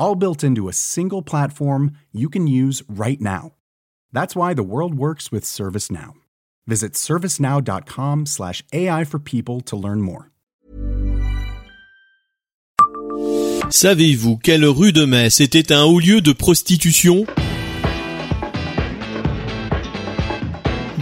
all built into a single platform you can use right now. That's why the world works with ServiceNow. Visit servicenow.com/slash AI for people to learn more. Savez-vous quelle rue de Metz était un haut lieu de prostitution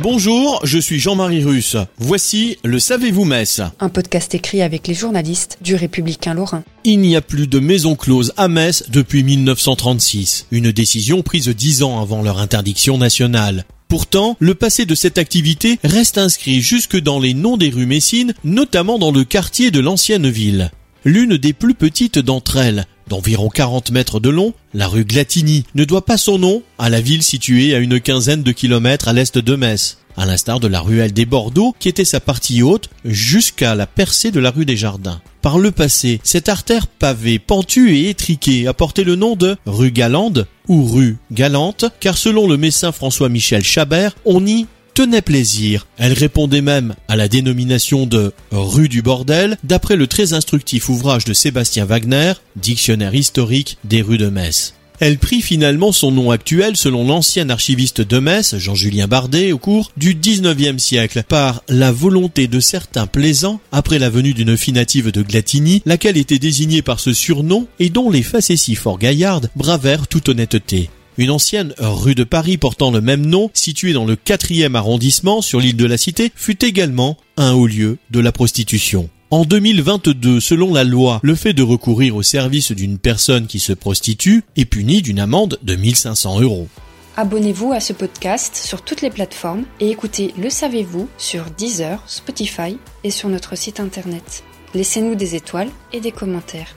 Bonjour, je suis Jean-Marie Russe. Voici le Savez-vous Metz Un podcast écrit avec les journalistes du Républicain Lorrain. Il n'y a plus de maison close à Metz depuis 1936, une décision prise dix ans avant leur interdiction nationale. Pourtant, le passé de cette activité reste inscrit jusque dans les noms des rues messines, notamment dans le quartier de l'ancienne ville. L'une des plus petites d'entre elles, d'environ 40 mètres de long, la rue Glatini ne doit pas son nom à la ville située à une quinzaine de kilomètres à l'est de Metz, à l'instar de la ruelle des Bordeaux qui était sa partie haute jusqu'à la percée de la rue des Jardins. Par le passé, cette artère pavée, pentue et étriquée a porté le nom de rue Galande ou rue Galante, car selon le médecin François-Michel Chabert, on y tenait plaisir. Elle répondait même à la dénomination de rue du bordel, d'après le très instructif ouvrage de Sébastien Wagner, Dictionnaire historique des rues de Metz. Elle prit finalement son nom actuel selon l'ancien archiviste de Metz, Jean-Julien Bardet, au cours du 19e siècle, par la volonté de certains plaisants, après la venue d'une fille native de Glatigny, laquelle était désignée par ce surnom et dont les facéties fort gaillardes bravèrent toute honnêteté. Une ancienne rue de Paris portant le même nom, située dans le quatrième arrondissement sur l'île de la Cité, fut également un haut lieu de la prostitution. En 2022, selon la loi, le fait de recourir au service d'une personne qui se prostitue est puni d'une amende de 1500 euros. Abonnez-vous à ce podcast sur toutes les plateformes et écoutez Le Savez-vous sur Deezer, Spotify et sur notre site internet. Laissez-nous des étoiles et des commentaires.